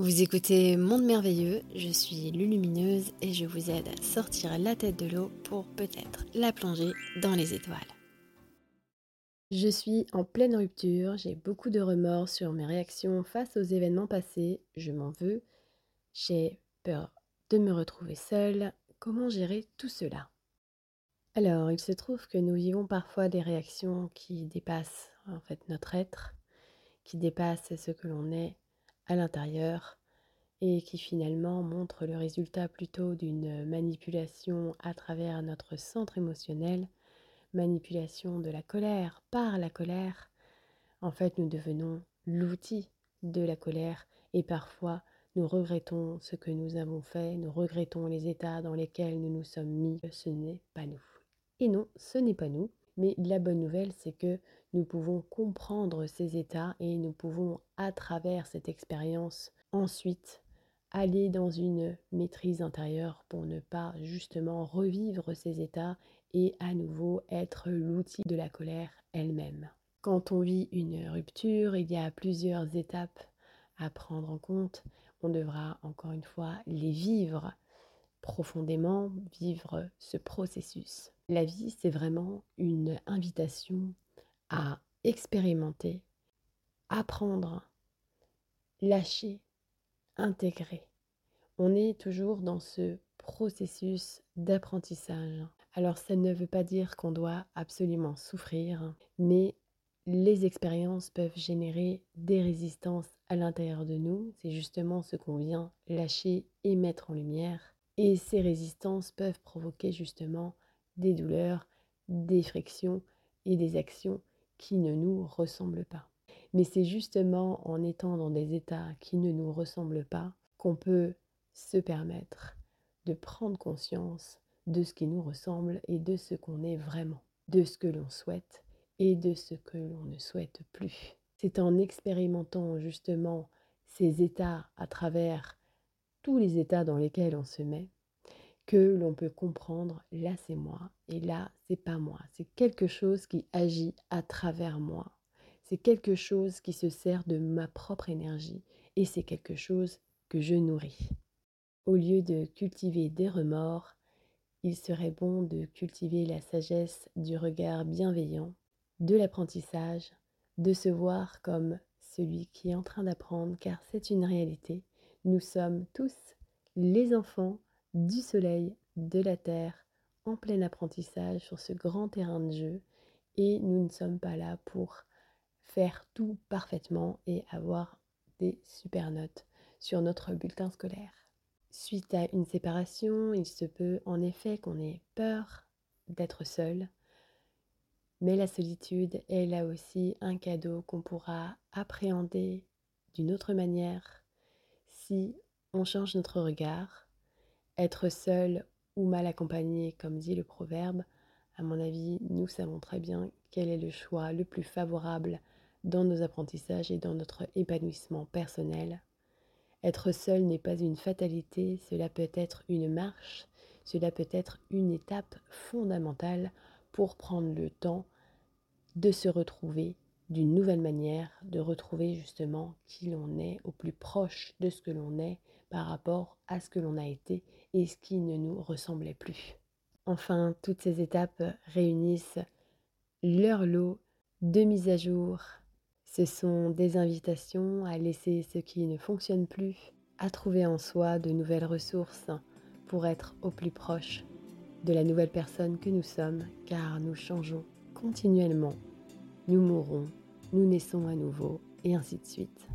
Vous écoutez Monde Merveilleux, je suis Lulumineuse et je vous aide à sortir la tête de l'eau pour peut-être la plonger dans les étoiles. Je suis en pleine rupture, j'ai beaucoup de remords sur mes réactions face aux événements passés, je m'en veux, j'ai peur de me retrouver seule, comment gérer tout cela? Alors, il se trouve que nous vivons parfois des réactions qui dépassent en fait notre être, qui dépassent ce que l'on est à l'intérieur et qui finalement montre le résultat plutôt d'une manipulation à travers notre centre émotionnel, manipulation de la colère par la colère. En fait, nous devenons l'outil de la colère et parfois nous regrettons ce que nous avons fait, nous regrettons les états dans lesquels nous nous sommes mis. Ce n'est pas nous. Et non, ce n'est pas nous. Mais la bonne nouvelle, c'est que nous pouvons comprendre ces états et nous pouvons, à travers cette expérience, ensuite aller dans une maîtrise intérieure pour ne pas justement revivre ces états et à nouveau être l'outil de la colère elle-même. Quand on vit une rupture, il y a plusieurs étapes à prendre en compte. On devra encore une fois les vivre profondément, vivre ce processus. La vie, c'est vraiment une invitation à expérimenter, apprendre, lâcher, intégrer. On est toujours dans ce processus d'apprentissage. Alors ça ne veut pas dire qu'on doit absolument souffrir, mais les expériences peuvent générer des résistances à l'intérieur de nous. C'est justement ce qu'on vient lâcher et mettre en lumière. Et ces résistances peuvent provoquer justement des douleurs, des frictions et des actions qui ne nous ressemblent pas. Mais c'est justement en étant dans des états qui ne nous ressemblent pas qu'on peut se permettre de prendre conscience de ce qui nous ressemble et de ce qu'on est vraiment, de ce que l'on souhaite et de ce que l'on ne souhaite plus. C'est en expérimentant justement ces états à travers tous les états dans lesquels on se met que l'on peut comprendre là c'est moi et là c'est pas moi. C'est quelque chose qui agit à travers moi. C'est quelque chose qui se sert de ma propre énergie et c'est quelque chose que je nourris. Au lieu de cultiver des remords, il serait bon de cultiver la sagesse du regard bienveillant, de l'apprentissage, de se voir comme celui qui est en train d'apprendre car c'est une réalité. Nous sommes tous les enfants du soleil, de la terre, en plein apprentissage sur ce grand terrain de jeu. Et nous ne sommes pas là pour faire tout parfaitement et avoir des super notes sur notre bulletin scolaire. Suite à une séparation, il se peut en effet qu'on ait peur d'être seul, mais la solitude est là aussi un cadeau qu'on pourra appréhender d'une autre manière on change notre regard, être seul ou mal accompagné, comme dit le proverbe, à mon avis, nous savons très bien quel est le choix le plus favorable dans nos apprentissages et dans notre épanouissement personnel. Être seul n'est pas une fatalité, cela peut être une marche, cela peut être une étape fondamentale pour prendre le temps de se retrouver d'une nouvelle manière, de retrouver justement qui l'on est au plus proche de ce que l'on est par rapport à ce que l'on a été et ce qui ne nous ressemblait plus. Enfin, toutes ces étapes réunissent leur lot de mise à jour. Ce sont des invitations à laisser ce qui ne fonctionne plus, à trouver en soi de nouvelles ressources pour être au plus proche de la nouvelle personne que nous sommes, car nous changeons continuellement. Nous mourons, nous naissons à nouveau, et ainsi de suite.